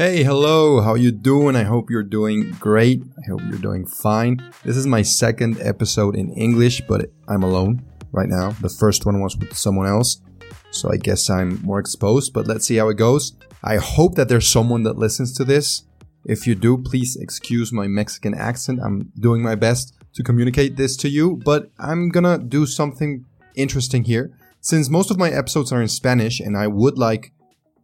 Hey, hello, how you doing? I hope you're doing great. I hope you're doing fine. This is my second episode in English, but I'm alone right now. The first one was with someone else, so I guess I'm more exposed, but let's see how it goes. I hope that there's someone that listens to this. If you do, please excuse my Mexican accent. I'm doing my best to communicate this to you, but I'm gonna do something interesting here. Since most of my episodes are in Spanish and I would like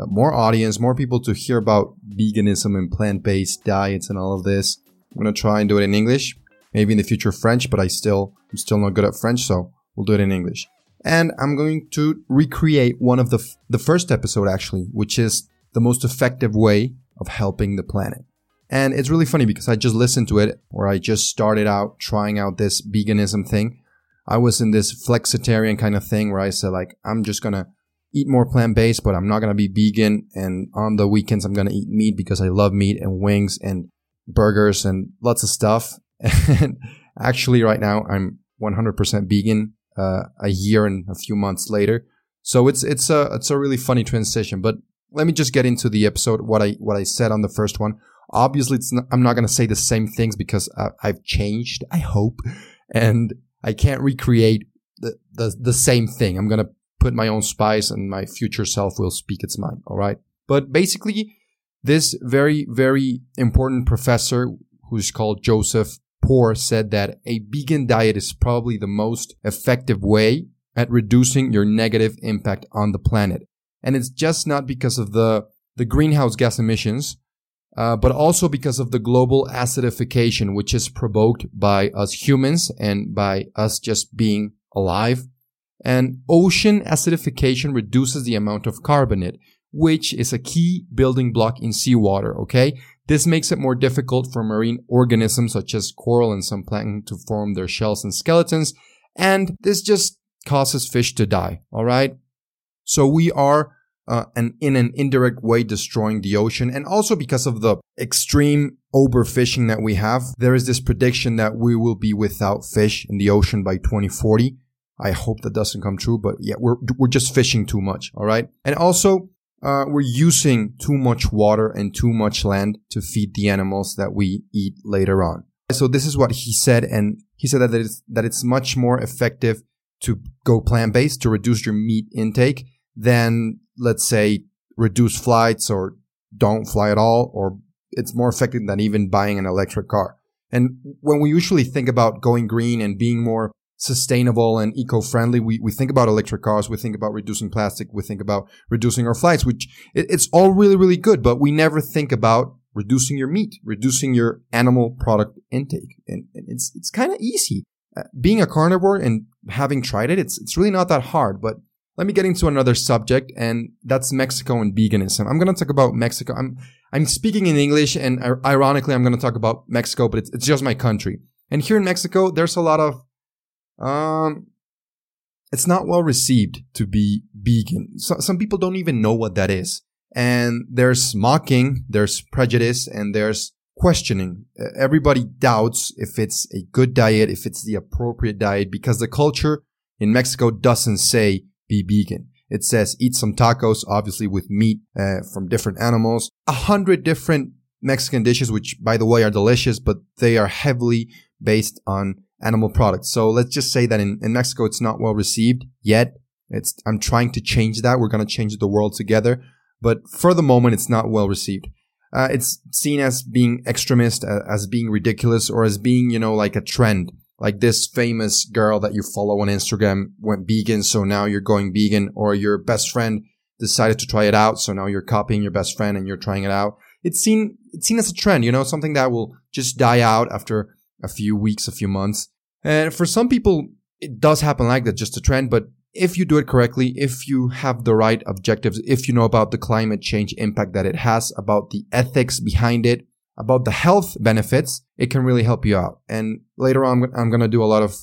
Uh, more audience, more people to hear about veganism and plant based diets and all of this. I'm gonna try and do it in English, maybe in the future French, but I still I'm still not good at French, so we'll do it in English. And I'm going to recreate one of the f- the first episode actually, which is the most effective way of helping the planet. And it's really funny because I just listened to it, or I just started out trying out this veganism thing. I was in this flexitarian kind of thing where I said like I'm just gonna eat more plant based, but I'm not going to be vegan. And on the weekends, I'm going to eat meat because I love meat and wings and burgers and lots of stuff. And actually, right now, I'm 100% vegan. Uh, a year and a few months later, so it's it's a it's a really funny transition. But let me just get into the episode. What I what I said on the first one. Obviously, not, I'm not going to say the same things because uh, I've changed. I hope, and I can't recreate the, the the same thing. I'm going to put my own spice and my future self will speak its mind. All right. But basically, this very, very important professor who's called Joseph Poore said that a vegan diet is probably the most effective way at reducing your negative impact on the planet. And it's just not because of the, the greenhouse gas emissions, uh, but also because of the global acidification, which is provoked by us humans and by us just being alive and ocean acidification reduces the amount of carbonate, which is a key building block in seawater, okay? This makes it more difficult for marine organisms such as coral and some plankton to form their shells and skeletons, and this just causes fish to die, alright? So we are uh, and in an indirect way destroying the ocean. And also because of the extreme overfishing that we have, there is this prediction that we will be without fish in the ocean by 2040. I hope that doesn't come true, but yeah, we're, we're just fishing too much. All right. And also, uh, we're using too much water and too much land to feed the animals that we eat later on. So this is what he said. And he said that it's, that it's much more effective to go plant based to reduce your meat intake than let's say reduce flights or don't fly at all, or it's more effective than even buying an electric car. And when we usually think about going green and being more sustainable and eco-friendly. We, we think about electric cars. We think about reducing plastic. We think about reducing our flights, which it, it's all really, really good, but we never think about reducing your meat, reducing your animal product intake. And, and it's, it's kind of easy. Uh, being a carnivore and having tried it, it's, it's really not that hard, but let me get into another subject and that's Mexico and veganism. I'm going to talk about Mexico. I'm, I'm speaking in English and ironically, I'm going to talk about Mexico, but it's, it's just my country. And here in Mexico, there's a lot of um, it's not well received to be vegan. So, some people don't even know what that is. And there's mocking, there's prejudice, and there's questioning. Everybody doubts if it's a good diet, if it's the appropriate diet, because the culture in Mexico doesn't say be vegan. It says eat some tacos, obviously with meat uh, from different animals. A hundred different Mexican dishes, which by the way are delicious, but they are heavily based on animal products. So let's just say that in, in Mexico, it's not well received yet. It's, I'm trying to change that. We're going to change the world together. But for the moment, it's not well received. Uh, it's seen as being extremist, uh, as being ridiculous, or as being, you know, like a trend. Like this famous girl that you follow on Instagram went vegan, so now you're going vegan, or your best friend decided to try it out, so now you're copying your best friend and you're trying it out. It's seen, it's seen as a trend, you know, something that will just die out after a few weeks, a few months. And for some people, it does happen like that, just a trend. But if you do it correctly, if you have the right objectives, if you know about the climate change impact that it has, about the ethics behind it, about the health benefits, it can really help you out. And later on, I'm going to do a lot of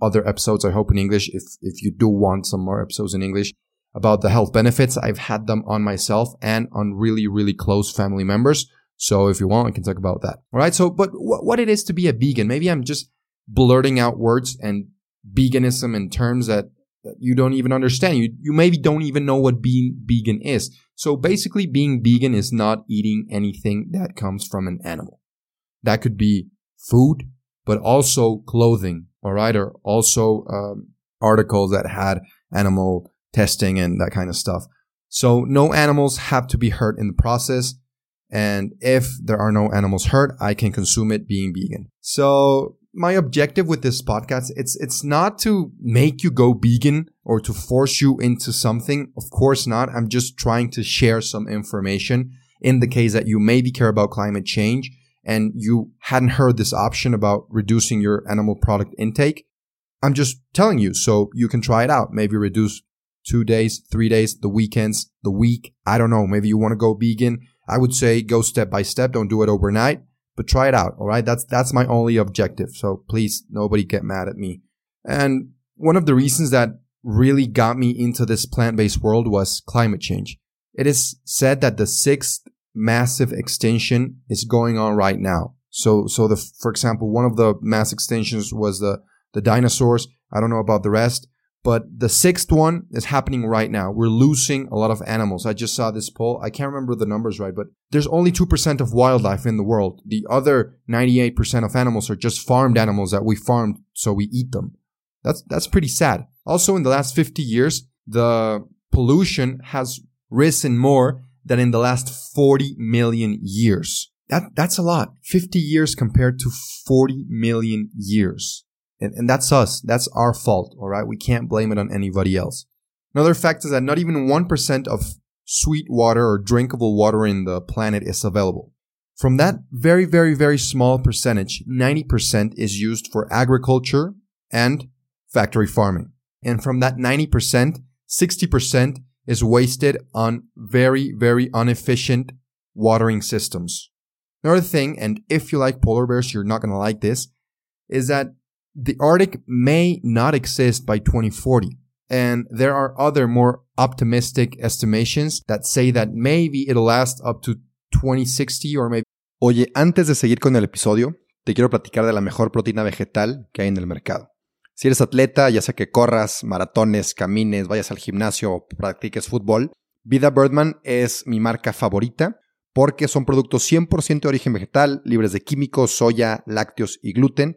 other episodes, I hope in English. If, if you do want some more episodes in English about the health benefits, I've had them on myself and on really, really close family members. So if you want, we can talk about that. All right. So, but what it is to be a vegan, maybe I'm just blurting out words and veganism in terms that, that you don't even understand. You, you maybe don't even know what being vegan is. So basically being vegan is not eating anything that comes from an animal. That could be food, but also clothing. All right. Or also, um, articles that had animal testing and that kind of stuff. So no animals have to be hurt in the process. And if there are no animals hurt, I can consume it being vegan. So my objective with this podcast, it's, it's not to make you go vegan or to force you into something. Of course not. I'm just trying to share some information in the case that you maybe care about climate change and you hadn't heard this option about reducing your animal product intake. I'm just telling you so you can try it out. Maybe reduce two days, three days, the weekends, the week. I don't know. Maybe you want to go vegan I would say go step by step. Don't do it overnight, but try it out. All right. That's, that's my only objective. So please, nobody get mad at me. And one of the reasons that really got me into this plant-based world was climate change. It is said that the sixth massive extinction is going on right now. So, so the, for example, one of the mass extinctions was the, the dinosaurs. I don't know about the rest, but the sixth one is happening right now. We're losing a lot of animals. I just saw this poll. I can't remember the numbers right, but there's only 2% of wildlife in the world. The other 98% of animals are just farmed animals that we farmed so we eat them. That's, that's pretty sad. Also, in the last 50 years, the pollution has risen more than in the last 40 million years. That, that's a lot. 50 years compared to 40 million years. And, and that's us. That's our fault. All right. We can't blame it on anybody else. Another fact is that not even 1% of sweet water or drinkable water in the planet is available. From that very, very, very small percentage, 90% is used for agriculture and factory farming. And from that 90%, 60% is wasted on very, very inefficient watering systems. Another thing, and if you like polar bears, you're not going to like this, is that the Arctic may not exist by 2040. And there are other more optimistic estimations that say that maybe it'll last up to 2060 or maybe. Oye, antes de seguir con el episodio, te quiero platicar de la mejor proteína vegetal que hay en el mercado. Si eres atleta, ya sea que corras, maratones, camines, vayas al gimnasio o practiques fútbol, Vida Birdman es mi marca favorita porque son productos 100% de origen vegetal, libres de químicos, soya, lácteos y gluten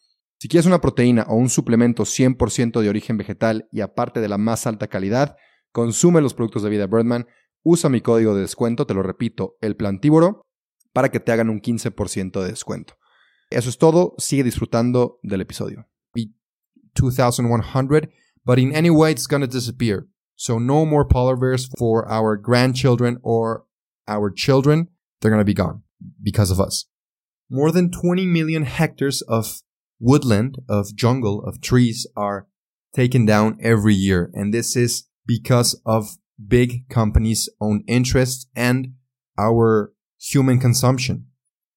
Si quieres una proteína o un suplemento 100% de origen vegetal y aparte de la más alta calidad, consume los productos de Vida Birdman, usa mi código de descuento, te lo repito, el plantívoro, para que te hagan un 15% de descuento. Eso es todo, sigue disfrutando del episodio. 2100, but in any way it's gonna disappear. So no more polar bears for our grandchildren or our children. They're gonna be gone because of us. More than 20 million hectares of woodland, of jungle, of trees are taken down every year. And this is because of big companies' own interests and our human consumption.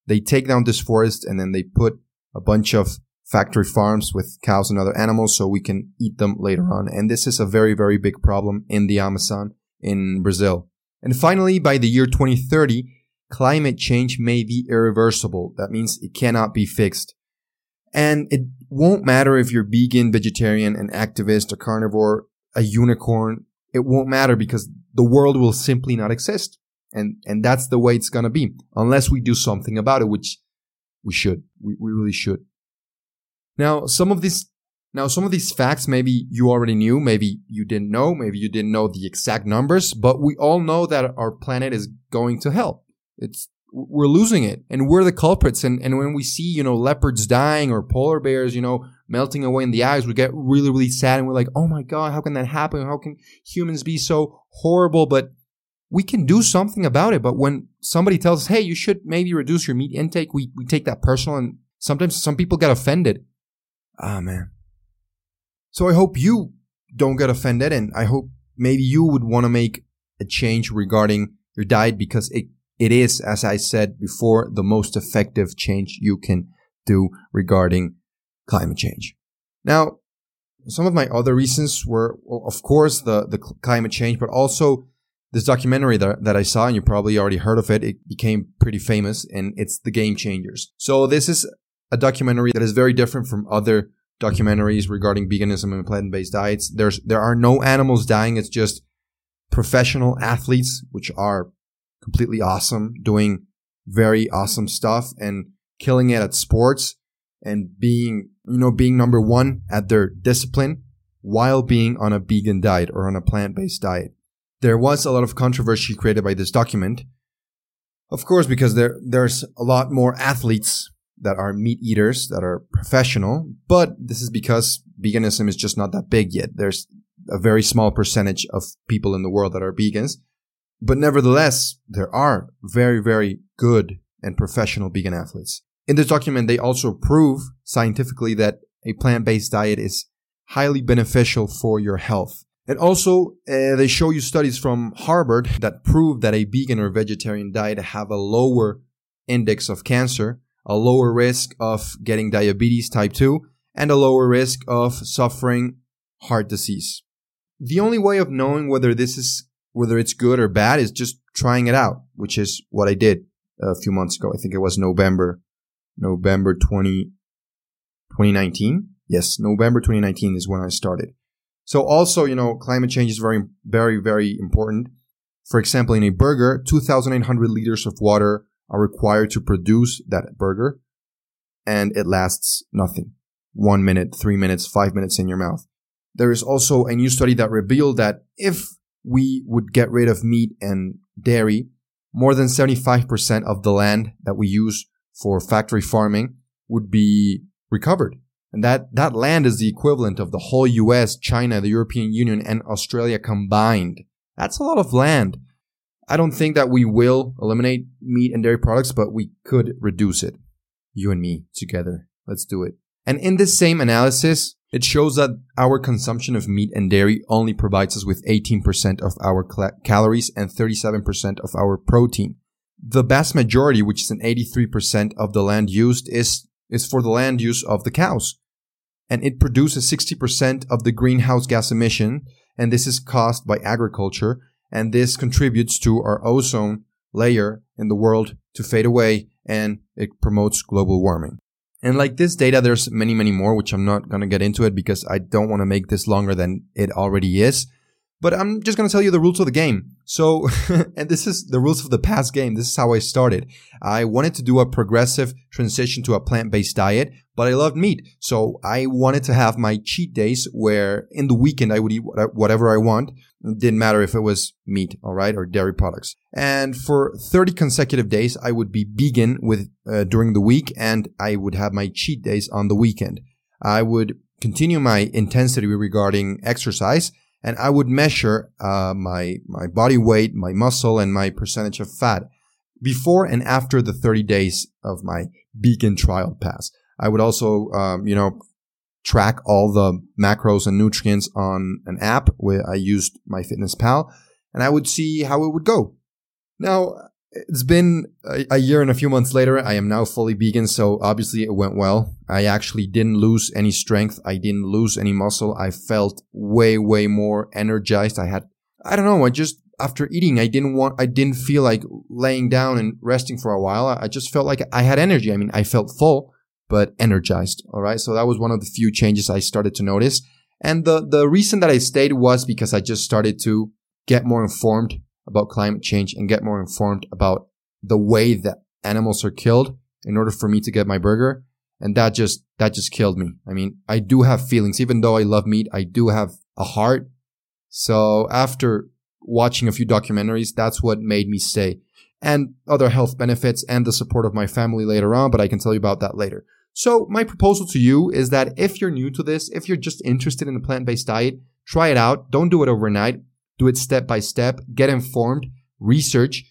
They take down this forest and then they put a bunch of factory farms with cows and other animals so we can eat them later on. And this is a very, very big problem in the Amazon in Brazil. And finally, by the year 2030, climate change may be irreversible. That means it cannot be fixed. And it won't matter if you're vegan, vegetarian, an activist, a carnivore, a unicorn. It won't matter because the world will simply not exist. And, and that's the way it's going to be unless we do something about it, which we should. We, we really should. Now, some of these, now some of these facts maybe you already knew, maybe you didn't know, maybe you didn't know the exact numbers, but we all know that our planet is going to hell. It's, we're losing it and we're the culprits. And, and when we see, you know, leopards dying or polar bears, you know, melting away in the ice, we get really, really sad and we're like, oh my God, how can that happen? How can humans be so horrible? But we can do something about it. But when somebody tells us, hey, you should maybe reduce your meat intake, we, we take that personal and sometimes some people get offended. Ah, man. So I hope you don't get offended and I hope maybe you would want to make a change regarding your diet because it, it is, as I said before, the most effective change you can do regarding climate change. Now, some of my other reasons were, well, of course, the, the climate change, but also this documentary that, that I saw, and you probably already heard of it. It became pretty famous and it's The Game Changers. So this is a documentary that is very different from other documentaries regarding veganism and plant-based diets. There's there are no animals dying. It's just professional athletes, which are completely awesome, doing very awesome stuff and killing it at sports and being, you know, being number one at their discipline while being on a vegan diet or on a plant-based diet. There was a lot of controversy created by this document. Of course, because there, there's a lot more athletes that are meat eaters that are professional, but this is because veganism is just not that big yet. There's a very small percentage of people in the world that are vegans. But nevertheless, there are very, very good and professional vegan athletes. In this document, they also prove scientifically that a plant-based diet is highly beneficial for your health. And also, uh, they show you studies from Harvard that prove that a vegan or vegetarian diet have a lower index of cancer a lower risk of getting diabetes type 2, and a lower risk of suffering heart disease. The only way of knowing whether this is, whether it's good or bad is just trying it out, which is what I did a few months ago. I think it was November, November 20, 2019. Yes, November 2019 is when I started. So also, you know, climate change is very, very, very important. For example, in a burger, 2,800 liters of water are required to produce that burger and it lasts nothing. One minute, three minutes, five minutes in your mouth. There is also a new study that revealed that if we would get rid of meat and dairy, more than 75% of the land that we use for factory farming would be recovered. And that, that land is the equivalent of the whole US, China, the European Union, and Australia combined. That's a lot of land. I don't think that we will eliminate meat and dairy products, but we could reduce it. You and me together. Let's do it. And in this same analysis, it shows that our consumption of meat and dairy only provides us with 18% of our calories and 37% of our protein. The vast majority, which is an 83% of the land used, is, is for the land use of the cows. And it produces 60% of the greenhouse gas emission, and this is caused by agriculture and this contributes to our ozone layer in the world to fade away and it promotes global warming. And like this data, there's many, many more, which I'm not going to get into it because I don't want to make this longer than it already is. But I'm just going to tell you the rules of the game. So, and this is the rules of the past game. This is how I started. I wanted to do a progressive transition to a plant-based diet, but I loved meat. So I wanted to have my cheat days where in the weekend I would eat whatever I want. It didn't matter if it was meat, all right, or dairy products. And for 30 consecutive days, I would be vegan with uh, during the week, and I would have my cheat days on the weekend. I would continue my intensity regarding exercise, and I would measure uh, my my body weight, my muscle, and my percentage of fat before and after the 30 days of my vegan trial pass. I would also, um, you know, track all the macros and nutrients on an app where I used MyFitnessPal and I would see how it would go. Now, it's been a, a, year and a few months later. I am now fully vegan, so obviously it went well. I actually didn't lose any strength. I didn't lose any muscle. I felt way, way more energized. I had, I don't know, I just, after eating, I didn't want, I didn't feel like laying down and resting for a while. I just felt like I had energy. I mean, I felt full, but energized. All right. So that was one of the few changes I started to notice. And the, the reason that I stayed was because I just started to get more informed about climate change and get more informed about the way that animals are killed in order for me to get my burger. And that just, that just killed me. I mean, I do have feelings. Even though I love meat, I do have a heart. So after watching a few documentaries, that's what made me stay and other health benefits and the support of my family later on, but I can tell you about that later. So my proposal to you is that if you're new to this, if you're just interested in a plant-based diet, try it out. Don't do it overnight do it step by step, get informed, research.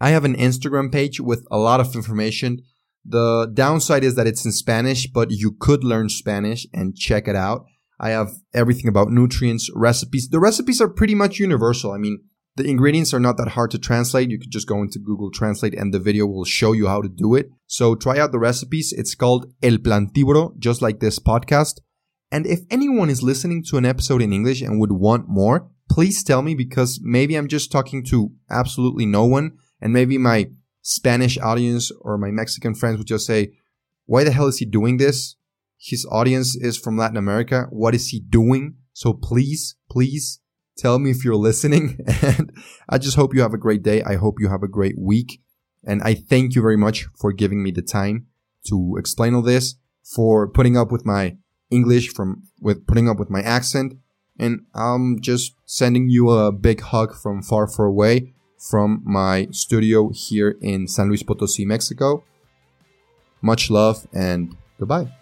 I have an Instagram page with a lot of information. The downside is that it's in Spanish, but you could learn Spanish and check it out. I have everything about nutrients, recipes. The recipes are pretty much universal. I mean, the ingredients are not that hard to translate. You could just go into Google Translate and the video will show you how to do it. So try out the recipes. It's called El Plantívoro, just like this podcast. And if anyone is listening to an episode in English and would want more, please tell me because maybe I'm just talking to absolutely no one and maybe my Spanish audience or my Mexican friends would just say, why the hell is he doing this? His audience is from Latin America. What is he doing? So please, please tell me if you're listening. And I just hope you have a great day. I hope you have a great week. And I thank you very much for giving me the time to explain all this, for putting up with my English, from with putting up with my accent, and I'm just sending you a big hug from far, far away from my studio here in San Luis Potosi, Mexico. Much love and goodbye.